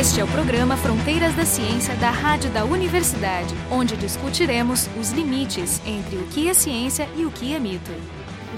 Este é o programa Fronteiras da Ciência da Rádio da Universidade, onde discutiremos os limites entre o que é ciência e o que é mito.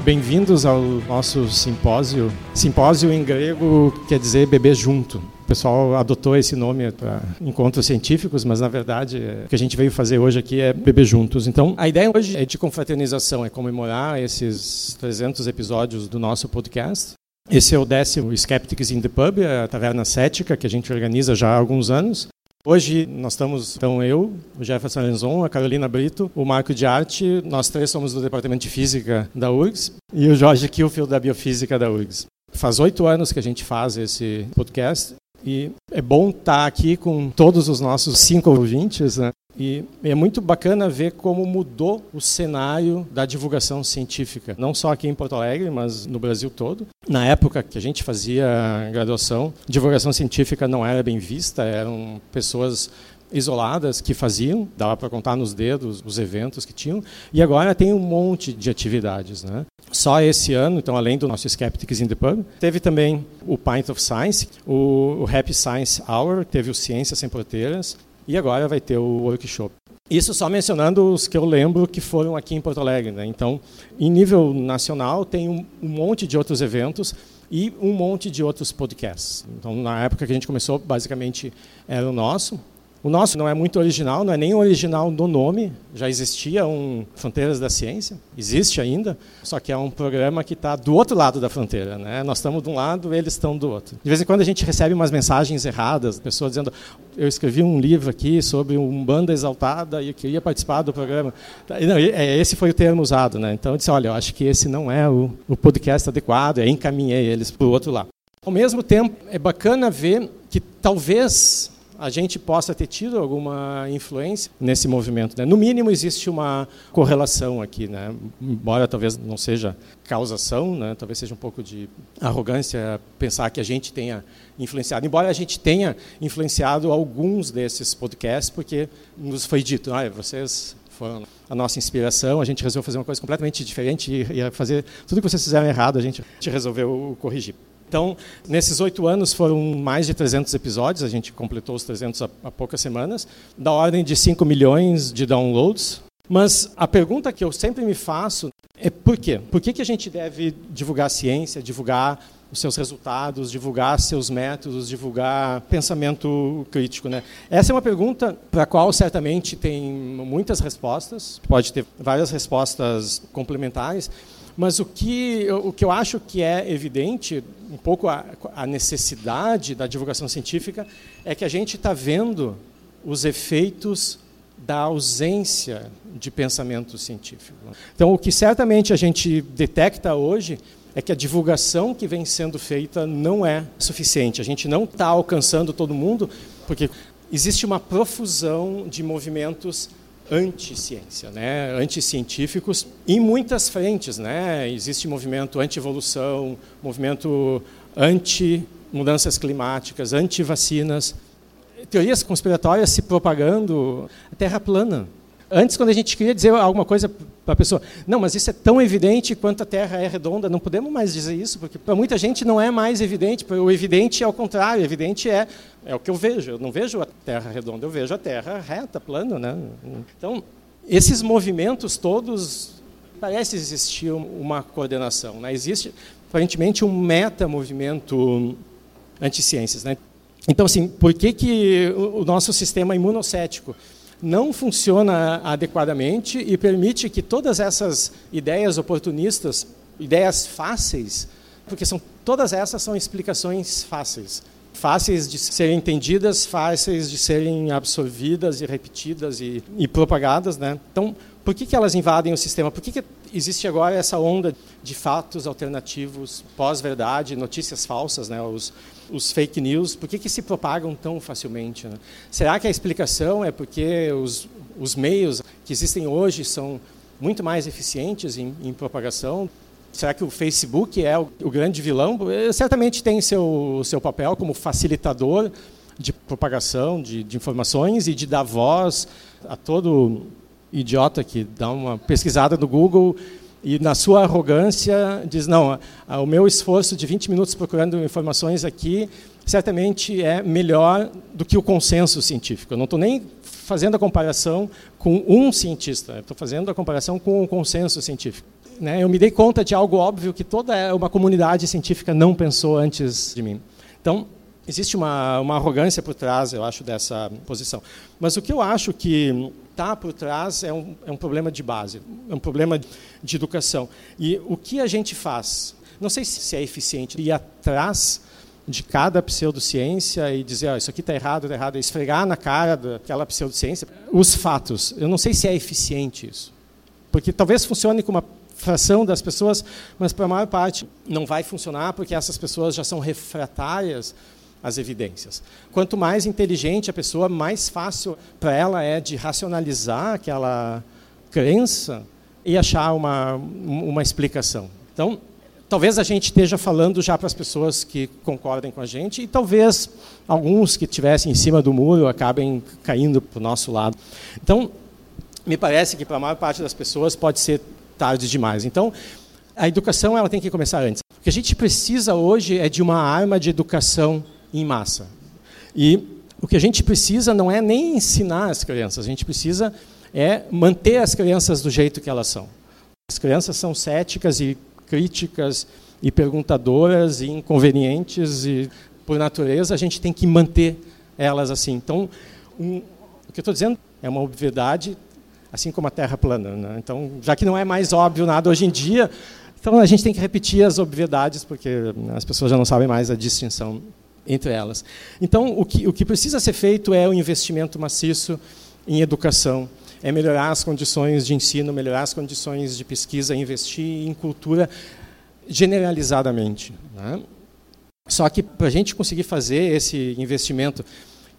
Bem-vindos ao nosso simpósio. Simpósio em grego quer dizer beber junto. O pessoal adotou esse nome para encontros científicos, mas na verdade o que a gente veio fazer hoje aqui é beber juntos. Então, a ideia hoje é de confraternização, é comemorar esses 300 episódios do nosso podcast. Esse é o décimo Skeptics in the Pub, a taverna cética, que a gente organiza já há alguns anos. Hoje nós estamos, então eu, o Jefferson Lenzon, a Carolina Brito, o Marco de Arte, nós três somos do Departamento de Física da URGS e o Jorge Kilfield da Biofísica da URGS. Faz oito anos que a gente faz esse podcast e é bom estar aqui com todos os nossos cinco ouvintes, né? E é muito bacana ver como mudou o cenário da divulgação científica, não só aqui em Porto Alegre, mas no Brasil todo. Na época que a gente fazia graduação, divulgação científica não era bem vista, eram pessoas isoladas que faziam, dava para contar nos dedos os eventos que tinham, e agora tem um monte de atividades. Né? Só esse ano, então, além do nosso Skeptics in the Pub, teve também o Pint of Science, o, o Happy Science Hour, teve o Ciência Sem Fronteiras, e agora vai ter o workshop. Isso só mencionando os que eu lembro que foram aqui em Porto Alegre. Né? Então, em nível nacional, tem um, um monte de outros eventos e um monte de outros podcasts. Então, na época que a gente começou, basicamente era o nosso, o nosso não é muito original, não é nem original no nome, já existia um Fronteiras da Ciência, existe ainda, só que é um programa que está do outro lado da fronteira. Né? Nós estamos de um lado, eles estão do outro. De vez em quando a gente recebe umas mensagens erradas, pessoas dizendo: eu escrevi um livro aqui sobre um banda exaltada e eu queria participar do programa. Não, é, esse foi o termo usado. Né? Então eu disse: olha, eu acho que esse não é o, o podcast adequado, e encaminhei eles para o outro lado. Ao mesmo tempo, é bacana ver que talvez a gente possa ter tido alguma influência nesse movimento. Né? No mínimo, existe uma correlação aqui, né? embora talvez não seja causação, né? talvez seja um pouco de arrogância pensar que a gente tenha influenciado, embora a gente tenha influenciado alguns desses podcasts, porque nos foi dito, ah, vocês foram a nossa inspiração, a gente resolveu fazer uma coisa completamente diferente e ia fazer tudo que vocês fizeram errado, a gente resolveu corrigir. Então, nesses oito anos foram mais de 300 episódios, a gente completou os 300 há, poucas semanas, da ordem de 5 milhões de downloads. Mas a pergunta que eu sempre me faço é por quê? Por que, que a gente deve divulgar ciência, divulgar os seus resultados, divulgar seus métodos, divulgar pensamento crítico. Né? Essa é uma pergunta para a qual certamente tem muitas respostas, pode ter várias respostas complementares, mas o que, o que eu acho que é evidente, um pouco a, a necessidade da divulgação científica, é que a gente está vendo os efeitos da ausência de pensamento científico. Então, o que certamente a gente detecta hoje é que a divulgação que vem sendo feita não é suficiente. A gente não está alcançando todo mundo, porque existe uma profusão de movimentos anti-ciência, né, anticientíficos, em muitas frentes. Né? Existe movimento anti-evolução, movimento anti-mudanças climáticas, anti-vacinas, teorias conspiratórias se propagando, a Terra plana. Antes, quando a gente queria dizer alguma coisa para a pessoa, não, mas isso é tão evidente quanto a Terra é redonda, não podemos mais dizer isso, porque para muita gente não é mais evidente, o evidente é o contrário, o evidente é, é o que eu vejo, eu não vejo a Terra redonda, eu vejo a Terra reta, plana. Né? Então, esses movimentos todos, parece existir uma coordenação, né? existe aparentemente um meta-movimento anti-ciências. Né? Então, assim, por que, que o nosso sistema imunocético não funciona adequadamente e permite que todas essas ideias oportunistas, ideias fáceis, porque são todas essas são explicações fáceis, fáceis de serem entendidas, fáceis de serem absorvidas e repetidas e, e propagadas, né? Então, por que, que elas invadem o sistema? Por que, que existe agora essa onda de fatos alternativos, pós-verdade, notícias falsas, né? Os, os fake news, por que, que se propagam tão facilmente? Né? Será que a explicação é porque os, os meios que existem hoje são muito mais eficientes em, em propagação? Será que o Facebook é o, o grande vilão? Ele certamente tem seu, seu papel como facilitador de propagação de, de informações e de dar voz a todo idiota que dá uma pesquisada no Google e na sua arrogância diz não, o meu esforço de 20 minutos procurando informações aqui certamente é melhor do que o consenso científico. Eu não estou nem fazendo a comparação com um cientista, estou fazendo a comparação com o consenso científico. Né? Eu me dei conta de algo óbvio que toda uma comunidade científica não pensou antes de mim. Então, existe uma, uma arrogância por trás, eu acho, dessa posição. Mas o que eu acho que está por trás é um, é um problema de base, é um problema de educação. E o que a gente faz? Não sei se é eficiente ir atrás de cada pseudociência e dizer, oh, isso aqui está errado, está errado, esfregar na cara daquela pseudociência os fatos. Eu não sei se é eficiente isso. Porque talvez funcione com uma fração das pessoas, mas para a maior parte não vai funcionar porque essas pessoas já são refratárias às evidências. Quanto mais inteligente a pessoa, mais fácil para ela é de racionalizar aquela crença e achar uma, uma explicação. Então, talvez a gente esteja falando já para as pessoas que concordem com a gente e talvez alguns que estivessem em cima do muro acabem caindo para o nosso lado. Então, me parece que para a maior parte das pessoas pode ser tarde demais. Então, a educação ela tem que começar antes. O que a gente precisa hoje é de uma arma de educação em massa. E o que a gente precisa não é nem ensinar as crianças, a gente precisa é manter as crianças do jeito que elas são. As crianças são céticas e críticas e perguntadoras e inconvenientes e por natureza a gente tem que manter elas assim. Então, um, o que eu estou dizendo é uma obviedade, assim como a Terra plana. Né? Então, já que não é mais óbvio nada hoje em dia, então a gente tem que repetir as obviedades porque as pessoas já não sabem mais a distinção entre elas. Então, o que, o que precisa ser feito é o investimento maciço em educação é melhorar as condições de ensino, melhorar as condições de pesquisa, investir em cultura generalizadamente. Né? Só que para a gente conseguir fazer esse investimento,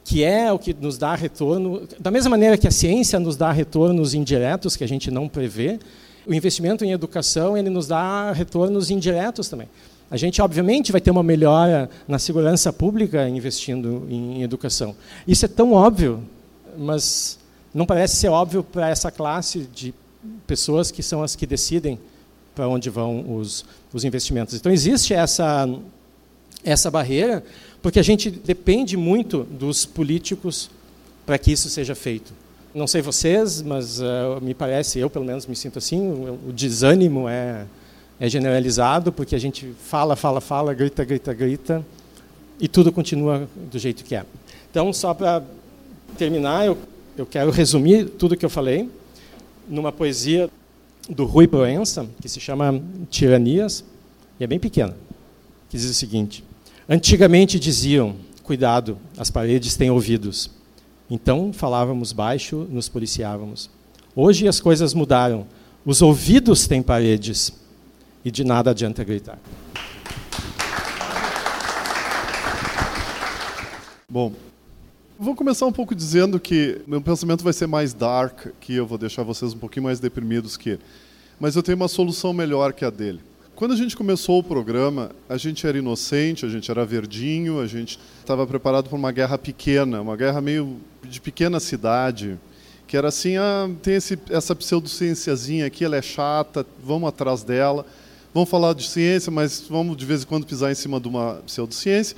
que é o que nos dá retorno, da mesma maneira que a ciência nos dá retornos indiretos que a gente não prevê, o investimento em educação ele nos dá retornos indiretos também. A gente, obviamente, vai ter uma melhora na segurança pública investindo em educação. Isso é tão óbvio, mas não parece ser óbvio para essa classe de pessoas que são as que decidem para onde vão os, os investimentos. Então, existe essa, essa barreira, porque a gente depende muito dos políticos para que isso seja feito. Não sei vocês, mas uh, me parece, eu pelo menos me sinto assim, o, o desânimo é, é generalizado, porque a gente fala, fala, fala, grita, grita, grita, e tudo continua do jeito que é. Então, só para terminar, eu eu quero resumir tudo que eu falei numa poesia do Rui Proença, que se chama Tiranias, e é bem pequena, que diz o seguinte: Antigamente diziam, cuidado, as paredes têm ouvidos. Então falávamos baixo, nos policiávamos. Hoje as coisas mudaram. Os ouvidos têm paredes e de nada adianta gritar. Bom, Vou começar um pouco dizendo que meu pensamento vai ser mais dark, que eu vou deixar vocês um pouquinho mais deprimidos que ele. Mas eu tenho uma solução melhor que a dele. Quando a gente começou o programa, a gente era inocente, a gente era verdinho, a gente estava preparado para uma guerra pequena, uma guerra meio de pequena cidade, que era assim, ah, tem esse, essa pseudocienciazinha aqui, ela é chata, vamos atrás dela, vamos falar de ciência, mas vamos de vez em quando pisar em cima de uma pseudociência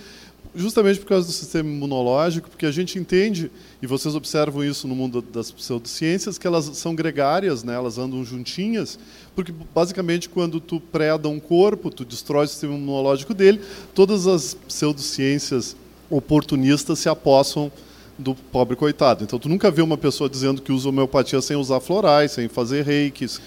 justamente por causa do sistema imunológico, porque a gente entende, e vocês observam isso no mundo das pseudociências, que elas são gregárias, né? elas andam juntinhas, porque basicamente quando tu preda um corpo, tu destrói o sistema imunológico dele, todas as pseudociências oportunistas se apossam do pobre coitado. Então tu nunca vê uma pessoa dizendo que usa homeopatia sem usar florais, sem fazer reikis,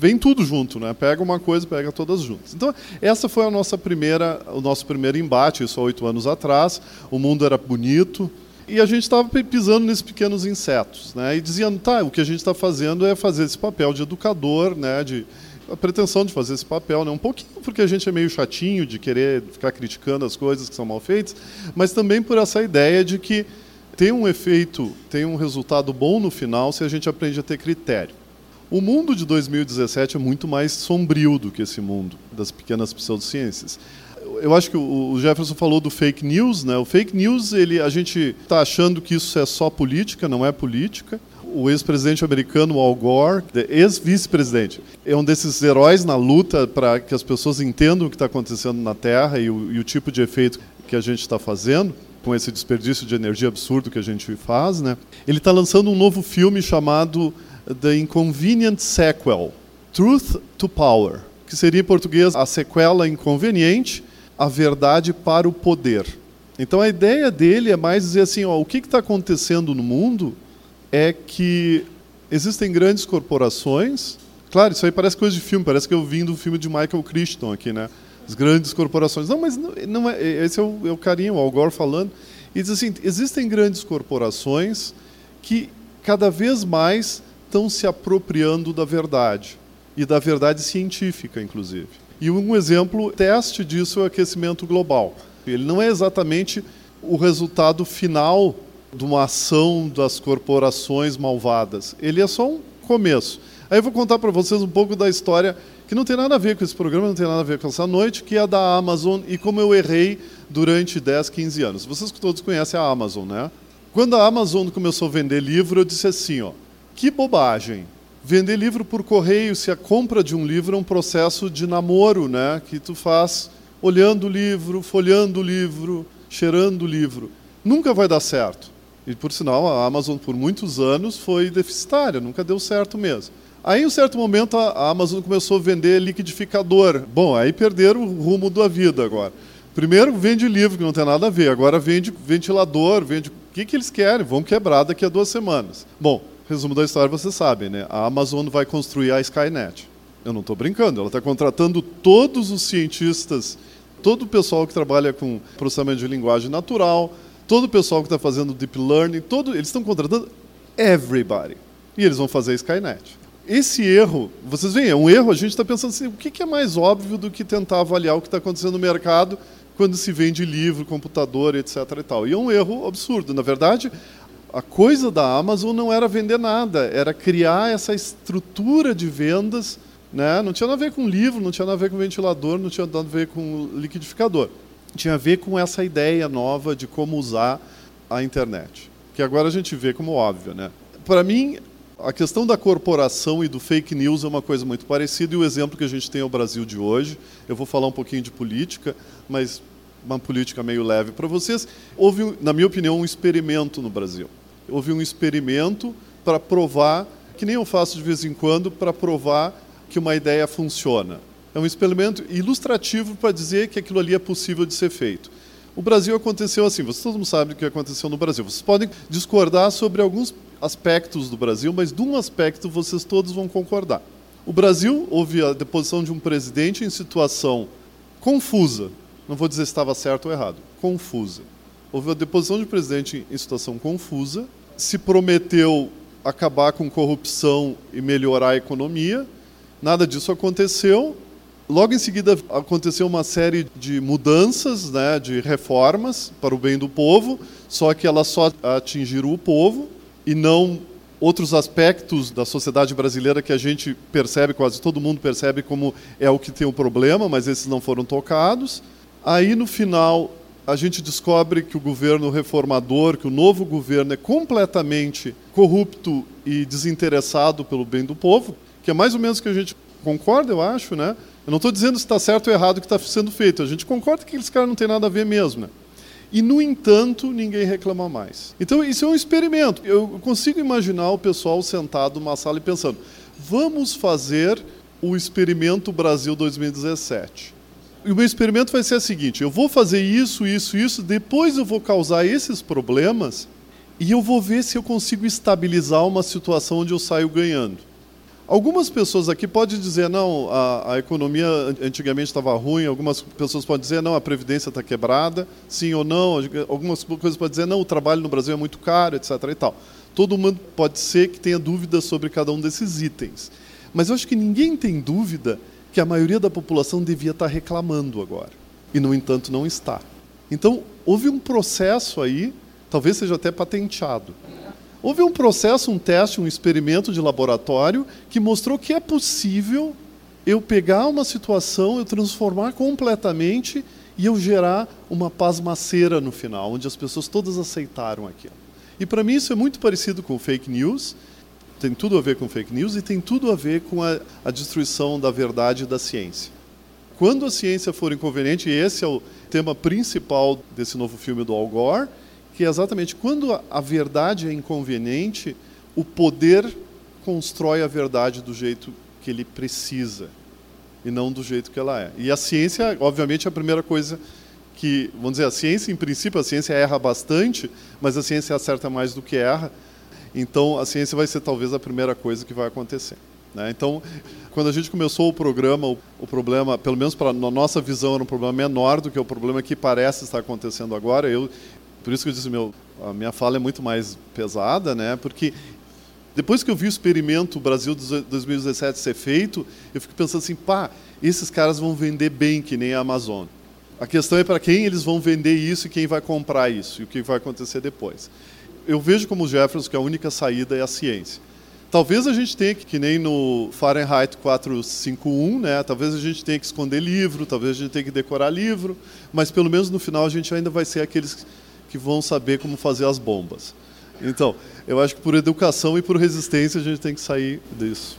vem tudo junto, né? Pega uma coisa, pega todas juntas. Então, essa foi a nossa primeira, o nosso primeiro embate, isso há oito anos atrás. O mundo era bonito e a gente estava pisando nesses pequenos insetos, né? E dizendo, tá, o que a gente está fazendo é fazer esse papel de educador, né? De a pretensão de fazer esse papel, né? Um pouquinho porque a gente é meio chatinho de querer ficar criticando as coisas que são mal feitas, mas também por essa ideia de que tem um efeito, tem um resultado bom no final se a gente aprende a ter critério. O mundo de 2017 é muito mais sombrio do que esse mundo das pequenas pseudociências. Eu acho que o Jefferson falou do fake news, né? O fake news, ele, a gente está achando que isso é só política, não é política. o ex-presidente americano Al Gore, ex-vice-presidente, é um desses heróis na luta para que as pessoas entendam o que está acontecendo na Terra e o, e o tipo de efeito que a gente está fazendo com esse desperdício de energia absurdo que a gente faz, né? Ele está lançando um novo filme chamado The Inconvenient Sequel, Truth to Power, que seria em português a sequela inconveniente, a verdade para o poder. Então a ideia dele é mais dizer assim, ó, o que está acontecendo no mundo é que existem grandes corporações. Claro, isso aí parece coisa de filme, parece que eu vim do filme de Michael Crichton aqui, né? As grandes corporações. Não, mas não, não é, esse é o, é o carinho, o Al Gore falando. E diz assim, existem grandes corporações que cada vez mais estão se apropriando da verdade e da verdade científica, inclusive. E um exemplo, teste disso é o aquecimento global. Ele não é exatamente o resultado final de uma ação das corporações malvadas. Ele é só um começo. Aí eu vou contar para vocês um pouco da história que não tem nada a ver com esse programa, não tem nada a ver com essa noite, que é da Amazon e como eu errei durante 10, 15 anos. Vocês todos conhecem a Amazon, né? Quando a Amazon começou a vender livro, eu disse assim, ó, que bobagem. Vender livro por correio, se a compra de um livro é um processo de namoro, né? Que tu faz olhando o livro, folhando o livro, cheirando o livro. Nunca vai dar certo. E, por sinal, a Amazon, por muitos anos, foi deficitária, nunca deu certo mesmo. Aí, em um certo momento, a Amazon começou a vender liquidificador. Bom, aí perderam o rumo da vida agora. Primeiro vende livro, que não tem nada a ver. Agora vende ventilador, vende... O que, que eles querem? Vão quebrar daqui a duas semanas. Bom, resumo da história, vocês sabem, né? A Amazon vai construir a Skynet. Eu não estou brincando, ela está contratando todos os cientistas, todo o pessoal que trabalha com processamento de linguagem natural, todo o pessoal que está fazendo deep learning, todo, eles estão contratando everybody. E eles vão fazer a Skynet. Esse erro, vocês veem, é um erro, a gente está pensando assim, o que é mais óbvio do que tentar avaliar o que está acontecendo no mercado quando se vende livro, computador, etc. E, tal. e é um erro absurdo. Na verdade, a coisa da Amazon não era vender nada, era criar essa estrutura de vendas. Né? Não tinha nada a ver com livro, não tinha nada a ver com ventilador, não tinha nada a ver com liquidificador. Tinha a ver com essa ideia nova de como usar a internet, que agora a gente vê como óbvio. Né? Para mim, a questão da corporação e do fake news é uma coisa muito parecida, e o exemplo que a gente tem é o Brasil de hoje. Eu vou falar um pouquinho de política, mas uma política meio leve para vocês. Houve, na minha opinião, um experimento no Brasil houve um experimento para provar, que nem eu faço de vez em quando, para provar que uma ideia funciona. É um experimento ilustrativo para dizer que aquilo ali é possível de ser feito. O Brasil aconteceu assim, vocês todos sabem o que aconteceu no Brasil. Vocês podem discordar sobre alguns aspectos do Brasil, mas de um aspecto vocês todos vão concordar. O Brasil houve a deposição de um presidente em situação confusa. Não vou dizer se estava certo ou errado, confusa. Houve a deposição de um presidente em situação confusa, se prometeu acabar com corrupção e melhorar a economia. Nada disso aconteceu. Logo em seguida aconteceu uma série de mudanças, né, de reformas para o bem do povo, só que elas só atingiram o povo e não outros aspectos da sociedade brasileira que a gente percebe, quase todo mundo percebe como é o que tem o problema, mas esses não foram tocados. Aí no final a gente descobre que o governo reformador, que o novo governo é completamente corrupto e desinteressado pelo bem do povo, que é mais ou menos o que a gente concorda, eu acho, né? Eu não estou dizendo se está certo ou errado o que está sendo feito. A gente concorda que aqueles caras não têm nada a ver mesmo, né? E, no entanto, ninguém reclama mais. Então, isso é um experimento. Eu consigo imaginar o pessoal sentado numa sala e pensando: vamos fazer o experimento Brasil 2017 e o meu experimento vai ser o seguinte: eu vou fazer isso, isso, isso, depois eu vou causar esses problemas e eu vou ver se eu consigo estabilizar uma situação onde eu saio ganhando. Algumas pessoas aqui podem dizer, não, a, a economia antigamente estava ruim, algumas pessoas podem dizer, não, a previdência está quebrada, sim ou não, algumas coisas podem dizer, não, o trabalho no Brasil é muito caro, etc. E tal. Todo mundo pode ser que tenha dúvidas sobre cada um desses itens. Mas eu acho que ninguém tem dúvida que a maioria da população devia estar reclamando agora. E, no entanto, não está. Então, houve um processo aí, talvez seja até patenteado. Houve um processo, um teste, um experimento de laboratório que mostrou que é possível eu pegar uma situação, eu transformar completamente e eu gerar uma pasmaceira no final, onde as pessoas todas aceitaram aquilo. E para mim isso é muito parecido com fake news, tem tudo a ver com fake news e tem tudo a ver com a, a destruição da verdade da ciência. Quando a ciência for inconveniente, e esse é o tema principal desse novo filme do Al Gore, que é exatamente quando a, a verdade é inconveniente, o poder constrói a verdade do jeito que ele precisa e não do jeito que ela é. E a ciência, obviamente, é a primeira coisa que, vamos dizer, a ciência, em princípio, a ciência erra bastante, mas a ciência acerta mais do que erra. Então, a ciência vai ser talvez a primeira coisa que vai acontecer. Né? Então, quando a gente começou o programa, o, problema, pelo menos para na nossa visão, era um problema menor do que o problema que parece estar acontecendo agora. Eu, por isso que eu disse, meu, a minha fala é muito mais pesada, né? Porque depois que eu vi o experimento Brasil 2017 ser feito, eu fico pensando assim, pá, esses caras vão vender bem que nem a Amazon. A questão é para quem eles vão vender isso e quem vai comprar isso e o que vai acontecer depois. Eu vejo como Jefferson que a única saída é a ciência. Talvez a gente tenha que, que nem no Fahrenheit 451, né? Talvez a gente tenha que esconder livro, talvez a gente tenha que decorar livro, mas pelo menos no final a gente ainda vai ser aqueles que vão saber como fazer as bombas. Então, eu acho que por educação e por resistência a gente tem que sair disso.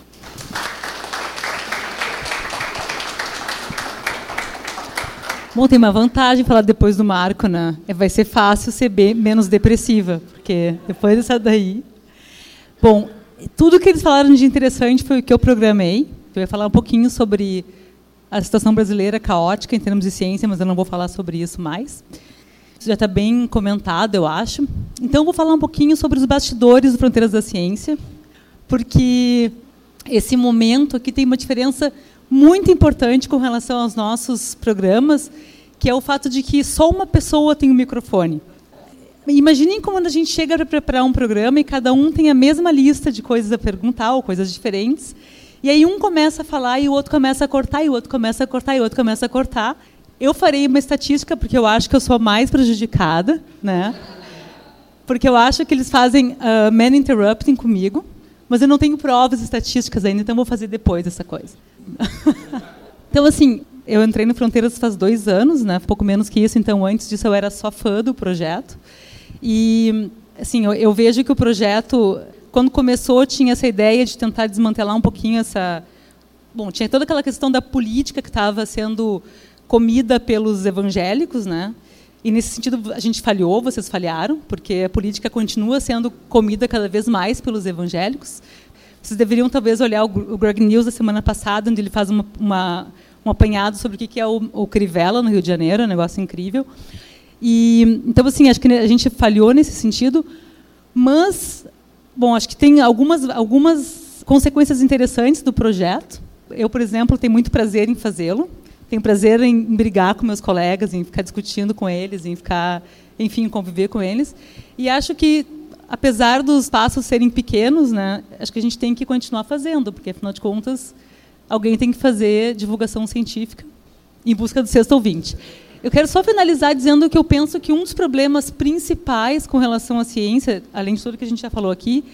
Bom, tem uma vantagem falar depois do Marco, né? É, vai ser fácil ser bem, menos depressiva, porque depois dessa daí. Bom, tudo que eles falaram de interessante foi o que eu programei. Eu ia falar um pouquinho sobre a situação brasileira caótica em termos de ciência, mas eu não vou falar sobre isso mais. Isso já está bem comentado, eu acho. Então, vou falar um pouquinho sobre os bastidores do Fronteiras da Ciência, porque esse momento aqui tem uma diferença muito importante com relação aos nossos programas, que é o fato de que só uma pessoa tem o um microfone. Imaginem como a gente chega para preparar um programa e cada um tem a mesma lista de coisas a perguntar, ou coisas diferentes, e aí um começa a falar e o outro começa a cortar, e o outro começa a cortar, e o outro começa a cortar. Eu farei uma estatística porque eu acho que eu sou mais prejudicada, né? Porque eu acho que eles fazem uh, man interrupting comigo, mas eu não tenho provas estatísticas ainda, então vou fazer depois essa coisa. então assim, eu entrei no Fronteiras faz dois anos, né? Pouco menos que isso. Então antes disso eu era só fã do projeto e assim eu, eu vejo que o projeto quando começou tinha essa ideia de tentar desmantelar um pouquinho essa bom tinha toda aquela questão da política que estava sendo comida pelos evangélicos, né? E nesse sentido a gente falhou, vocês falharam, porque a política continua sendo comida cada vez mais pelos evangélicos. Vocês deveriam talvez olhar o Greg News da semana passada, onde ele faz uma, uma, um apanhado sobre o que é o, o Crivella no Rio de Janeiro, um negócio incrível. E então assim acho que a gente falhou nesse sentido, mas bom acho que tem algumas algumas consequências interessantes do projeto. Eu por exemplo tenho muito prazer em fazê-lo tenho prazer em brigar com meus colegas, em ficar discutindo com eles, em ficar, enfim, conviver com eles. E acho que, apesar dos passos serem pequenos, né, acho que a gente tem que continuar fazendo, porque, afinal de contas, alguém tem que fazer divulgação científica em busca do sexto ouvinte. Eu quero só finalizar dizendo que eu penso que um dos problemas principais com relação à ciência, além de tudo que a gente já falou aqui,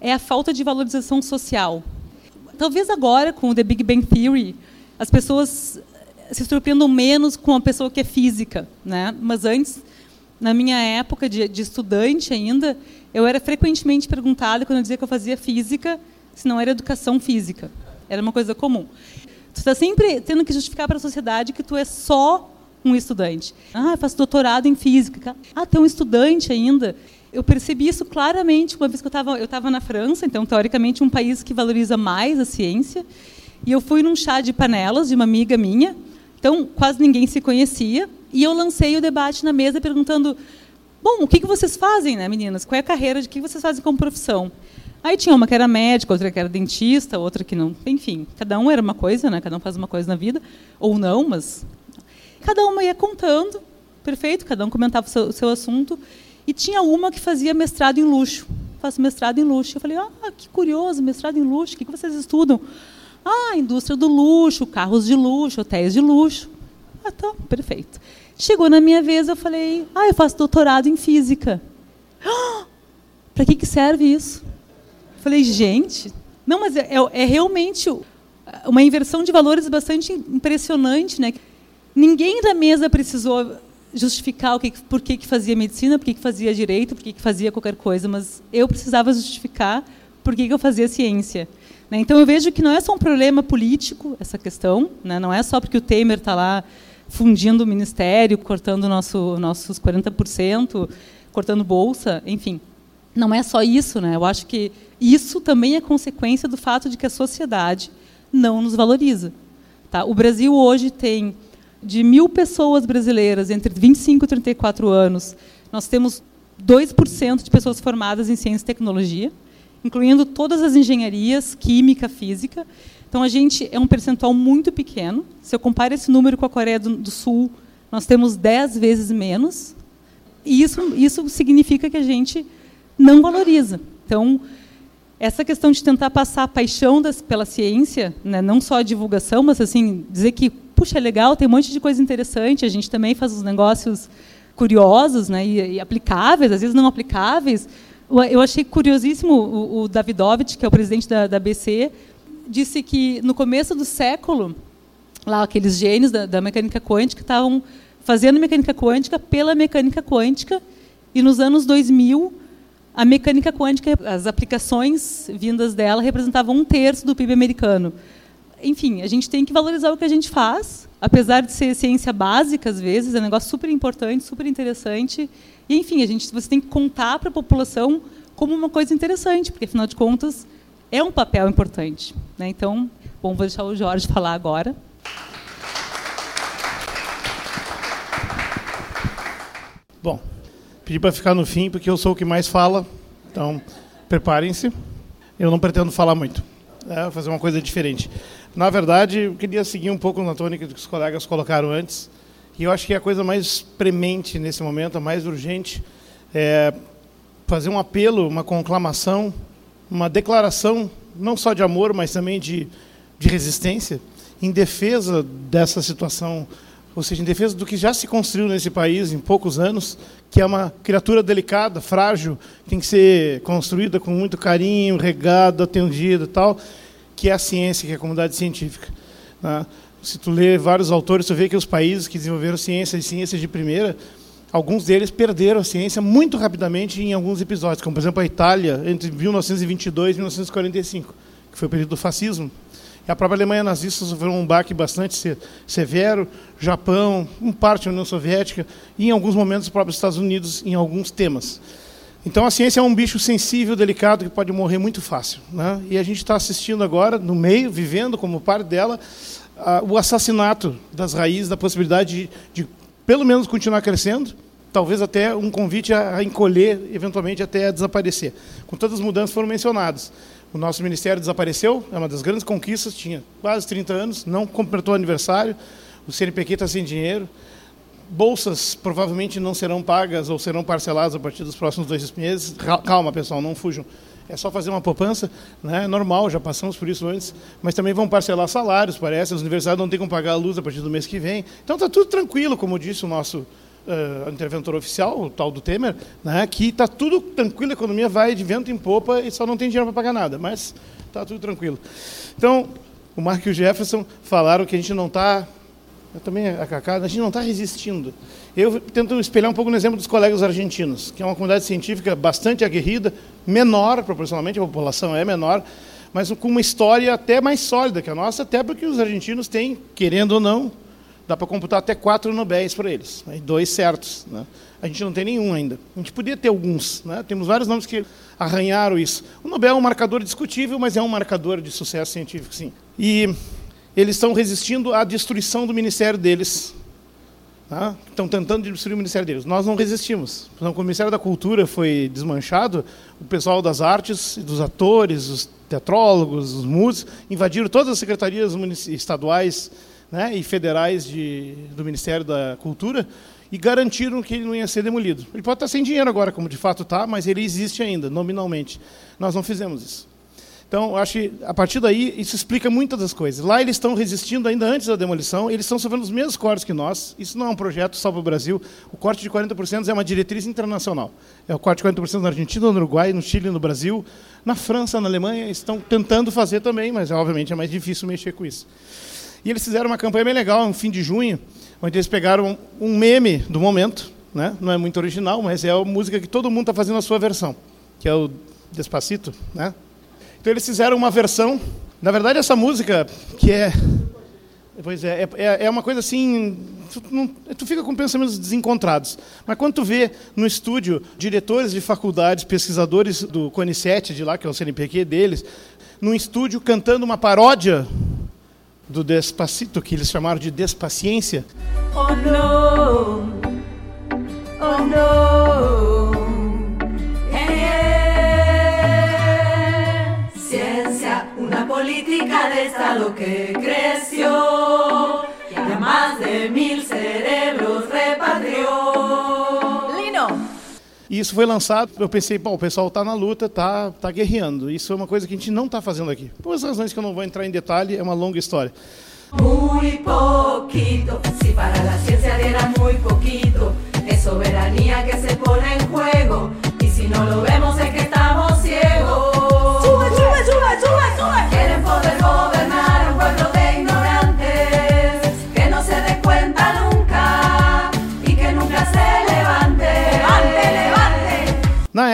é a falta de valorização social. Talvez agora, com o The Big Bang Theory, as pessoas se surpreendam menos com uma pessoa que é física, né? Mas antes, na minha época de, de estudante ainda, eu era frequentemente perguntada quando eu dizia que eu fazia física, se não era educação física. Era uma coisa comum. Tu está sempre tendo que justificar para a sociedade que tu é só um estudante. Ah, eu faço doutorado em física. Ah, tu é um estudante ainda. Eu percebi isso claramente uma vez que eu estava eu estava na França, então teoricamente um país que valoriza mais a ciência, e eu fui num chá de panelas de uma amiga minha então, quase ninguém se conhecia. E eu lancei o debate na mesa perguntando: bom, o que, que vocês fazem, né, meninas? Qual é a carreira de que vocês fazem como profissão? Aí tinha uma que era médica, outra que era dentista, outra que não. Enfim, cada um era uma coisa, né? Cada um faz uma coisa na vida. Ou não, mas. Cada uma ia contando, perfeito, cada um comentava o seu, o seu assunto. E tinha uma que fazia mestrado em luxo. Faço mestrado em luxo. Eu falei, ah, que curioso, mestrado em luxo, o que, que vocês estudam? Ah, indústria do luxo, carros de luxo, hotéis de luxo. Ah, tá, perfeito. Chegou na minha vez, eu falei, ah, eu faço doutorado em física. Para que, que serve isso? Eu falei, gente, não, mas é, é, é, realmente uma inversão de valores bastante impressionante, né? Ninguém da mesa precisou justificar o que, por que, que fazia medicina, por que, que fazia direito, por que, que fazia qualquer coisa, mas eu precisava justificar por que, que eu fazia ciência. Né? Então eu vejo que não é só um problema político essa questão, né? não é só porque o Temer está lá fundindo o ministério, cortando nosso, nossos 40%, cortando bolsa, enfim. Não é só isso, né? Eu acho que isso também é consequência do fato de que a sociedade não nos valoriza. Tá? O Brasil hoje tem de mil pessoas brasileiras entre 25 e 34 anos, nós temos 2% de pessoas formadas em ciência e tecnologia, incluindo todas as engenharias, química, física. Então, a gente é um percentual muito pequeno. Se eu comparo esse número com a Coreia do, do Sul, nós temos 10 vezes menos. E isso, isso significa que a gente não valoriza. Então, essa questão de tentar passar a paixão das, pela ciência, né, não só a divulgação, mas assim dizer que puxa é legal, tem um monte de coisa interessante. A gente também faz os negócios curiosos, né, e, e aplicáveis, às vezes não aplicáveis. Eu achei curiosíssimo o, o Davidovich, que é o presidente da, da BC, disse que no começo do século, lá aqueles gênios da, da mecânica quântica estavam fazendo mecânica quântica pela mecânica quântica, e nos anos 2000 a mecânica quântica, as aplicações vindas dela representavam um terço do PIB americano. Enfim, a gente tem que valorizar o que a gente faz, apesar de ser ciência básica às vezes, é um negócio super importante, super interessante. E enfim, a gente você tem que contar para a população como uma coisa interessante, porque afinal de contas é um papel importante. Né? Então, bom, vou deixar o Jorge falar agora. Bom, pedi para ficar no fim porque eu sou o que mais fala. Então, preparem-se. Eu não pretendo falar muito. É, fazer uma coisa diferente. Na verdade, eu queria seguir um pouco na tônica que os colegas colocaram antes. E eu acho que a coisa mais premente nesse momento, a mais urgente, é fazer um apelo, uma conclamação, uma declaração, não só de amor, mas também de, de resistência, em defesa dessa situação, ou seja, em defesa do que já se construiu nesse país em poucos anos, que é uma criatura delicada, frágil, tem que ser construída com muito carinho, regada, atendida e tal, que é a ciência, que é a comunidade científica. Né? Se tu lê vários autores, tu vê que os países que desenvolveram ciência e ciências de primeira, alguns deles perderam a ciência muito rapidamente em alguns episódios, como por exemplo a Itália entre 1922 e 1945, que foi o período do fascismo. E a própria Alemanha nazista sofreu um baque bastante severo, Japão, em parte a União Soviética e em alguns momentos os próprios Estados Unidos em alguns temas. Então a ciência é um bicho sensível, delicado, que pode morrer muito fácil. Né? E a gente está assistindo agora, no meio, vivendo como parte dela, uh, o assassinato das raízes, da possibilidade de, de, pelo menos, continuar crescendo, talvez até um convite a, encolher, eventualmente até a desaparecer. Com todas as mudanças foram mencionadas. O nosso ministério desapareceu, é uma das grandes conquistas, tinha quase 30 anos, não completou aniversário, o CNPq está sem dinheiro, bolsas provavelmente não serão pagas ou serão parceladas a partir dos próximos dois meses. Calma, pessoal, não fujam. É só fazer uma poupança, né? normal, já passamos por isso antes, mas também vão parcelar salários, parece, as universidades não têm como pagar a luz a partir do mês que vem. Então está tudo tranquilo, como disse o nosso uh, interventor oficial, o tal do Temer, né? que está tudo tranquilo, a economia vai de vento em popa e só não tem dinheiro para pagar nada, mas está tudo tranquilo. Então, o Mark e o Jefferson falaram que a gente não está também, a Cacá, a gente não está resistindo. Eu tento espelhar um pouco no exemplo dos colegas argentinos, que é uma comunidade científica bastante aguerrida, menor proporcionalmente, a população é menor, mas com uma história até mais sólida que a nossa, até porque os argentinos têm, querendo ou não, dá para computar até quatro Nobéis para eles, né, dois certos. Né? A gente não tem nenhum ainda. A gente podia ter alguns. Né? Temos vários nomes que arranharam isso. O Nobel é um marcador discutível, mas é um marcador de sucesso científico, sim. E eles estão resistindo à destruição do ministério deles. Tá? Estão tentando destruir o ministério deles. Nós não resistimos. Então, quando o Ministério da Cultura foi desmanchado, o pessoal das artes, dos atores, os teatrólogos, os músicos, invadiram todas as secretarias estaduais né, e federais de, do Ministério da Cultura e garantiram que ele não ia ser demolido. Ele pode estar sem dinheiro agora, como de fato está, mas ele existe ainda, nominalmente. Nós não fizemos isso. Então, acho que a partir daí isso explica muitas das coisas. Lá eles estão resistindo ainda antes da demolição, eles estão sofrendo os mesmos cortes que nós. Isso não é um projeto só para o Brasil. O corte de 40% é uma diretriz internacional. É o corte de 40% na Argentina, no Uruguai, no Chile, no Brasil, na França, na Alemanha, estão tentando fazer também, mas obviamente é mais difícil mexer com isso. E eles fizeram uma campanha bem legal, no fim de junho, onde eles pegaram um meme do momento, né? não é muito original, mas é a música que todo mundo está fazendo a sua versão, que é o Despacito, né? Então eles fizeram uma versão. Na verdade, essa música, que é. Pois é, é, é uma coisa assim. Tu, não, tu fica com pensamentos desencontrados. Mas quando tu vê no estúdio diretores de faculdades, pesquisadores do CONICET, de lá, que é o CNPq deles, num estúdio cantando uma paródia do Despacito, que eles chamaram de Despaciência. Oh no, oh no. Eh, ciencia, una política de Estado que creció y a más de mil E isso foi lançado, eu pensei, bom, o pessoal está na luta, está tá guerreando. Isso é uma coisa que a gente não está fazendo aqui. Por razões que eu não vou entrar em detalhe, é uma longa história. Muy poquito, si para la ciencia muy poquito, es soberanía que se pone en juego, y si no lo vemos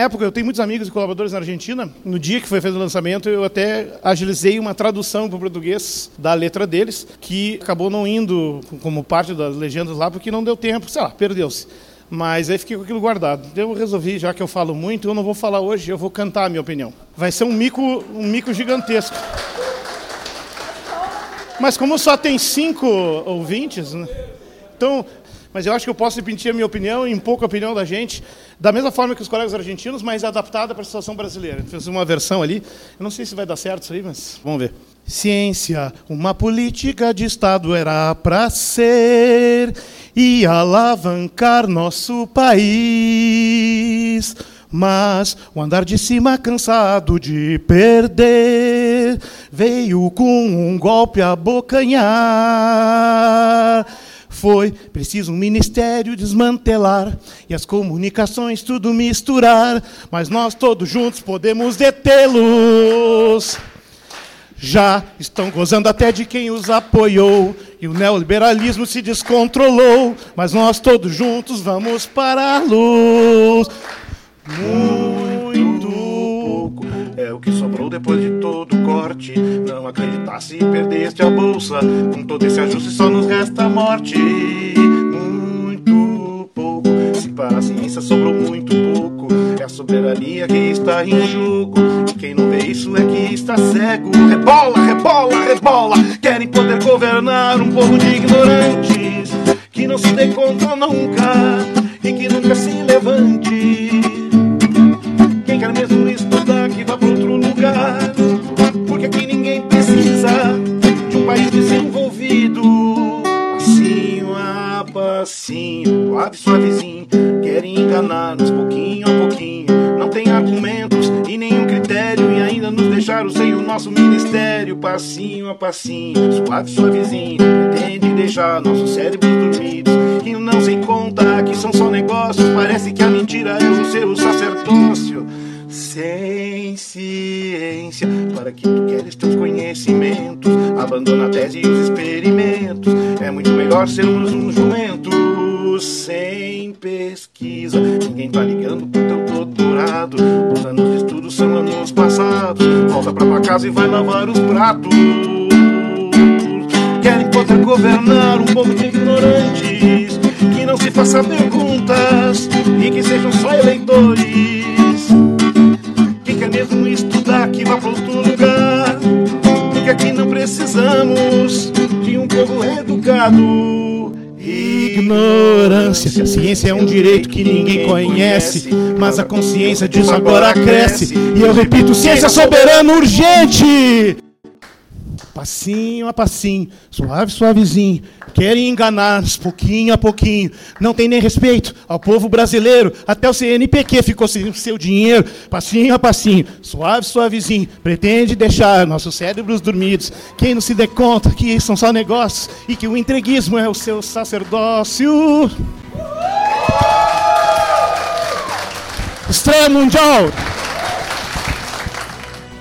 época, eu tenho muitos amigos e colaboradores na Argentina. No dia que foi feito o lançamento, eu até agilizei uma tradução para o português da letra deles, que acabou não indo como parte das legendas lá, porque não deu tempo, sei lá, perdeu-se. Mas aí fiquei com aquilo guardado. Eu resolvi, já que eu falo muito, eu não vou falar hoje, eu vou cantar a minha opinião. Vai ser um mico, um mico gigantesco. Mas como só tem cinco ouvintes, né? então, mas eu acho que eu posso repetir a minha opinião e um pouco opinião da gente, da mesma forma que os colegas argentinos, mas adaptada para a situação brasileira. Fiz uma versão ali, eu não sei se vai dar certo isso aí, mas vamos ver. Ciência, uma política de Estado era para ser e alavancar nosso país. Mas o andar de cima, cansado de perder, veio com um golpe a bocanhar. Foi preciso um ministério desmantelar e as comunicações tudo misturar, mas nós todos juntos podemos detê-los. Já estão gozando até de quem os apoiou e o neoliberalismo se descontrolou, mas nós todos juntos vamos pará-los. Muito o que sobrou depois de todo o corte. Não acreditar se perdeste a bolsa. Com todo esse ajuste só nos resta a morte. Muito pouco. Se para a ciência sobrou muito pouco. É a soberania que está em jogo. E quem não vê isso é que está cego. Rebola, rebola, rebola. Querem poder governar um povo de ignorantes. Que não se dê conta nunca. E que nunca se levante. Passinho, suave, suavezinho. Querem enganar-nos pouquinho a pouquinho. Não tem argumentos e nenhum critério. E ainda nos deixaram sem o nosso ministério. Passinho a passinho, suave, suavezinho. Pretende deixar nossos cérebros dormidos. E não se conta que são só negócios. Parece que a mentira é o seu sacerdócio. Sem ciência, para que tu queres teus conhecimentos, abandona a tese e os experimentos. Muito melhor sermos uns jumentos sem pesquisa. Ninguém tá ligando pro teu doutorado. Os anos de estudo são anos passados. Volta pra tua casa e vai lavar os pratos. Querem poder governar um povo de ignorantes que não se faça perguntas e que sejam só eleitores. Quem quer mesmo estudar que vá para outro lugar, porque aqui não precisamos um Ignorância. Ciência é um direito que ninguém conhece, mas a consciência disso agora cresce. E eu repito: ciência soberana urgente! Passinho a passinho, suave, suavezinho. Querem enganar-nos pouquinho a pouquinho. Não tem nem respeito ao povo brasileiro. Até o CNPq ficou sem seu dinheiro. Passinho a passinho, suave, suavezinho. Pretende deixar nossos cérebros dormidos. Quem não se dê conta que são só negócios e que o entreguismo é o seu sacerdócio. Estreia mundial!